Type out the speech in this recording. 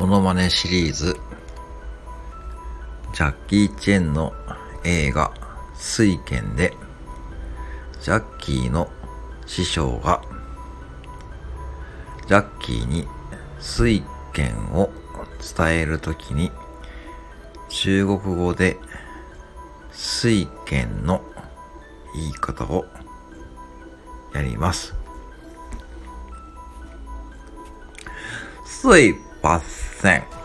モノマネシリーズ、ジャッキー・チェンの映画、水拳で、ジャッキーの師匠が、ジャッキーに水拳を伝えるときに、中国語で水拳の言い方をやります。すい thing.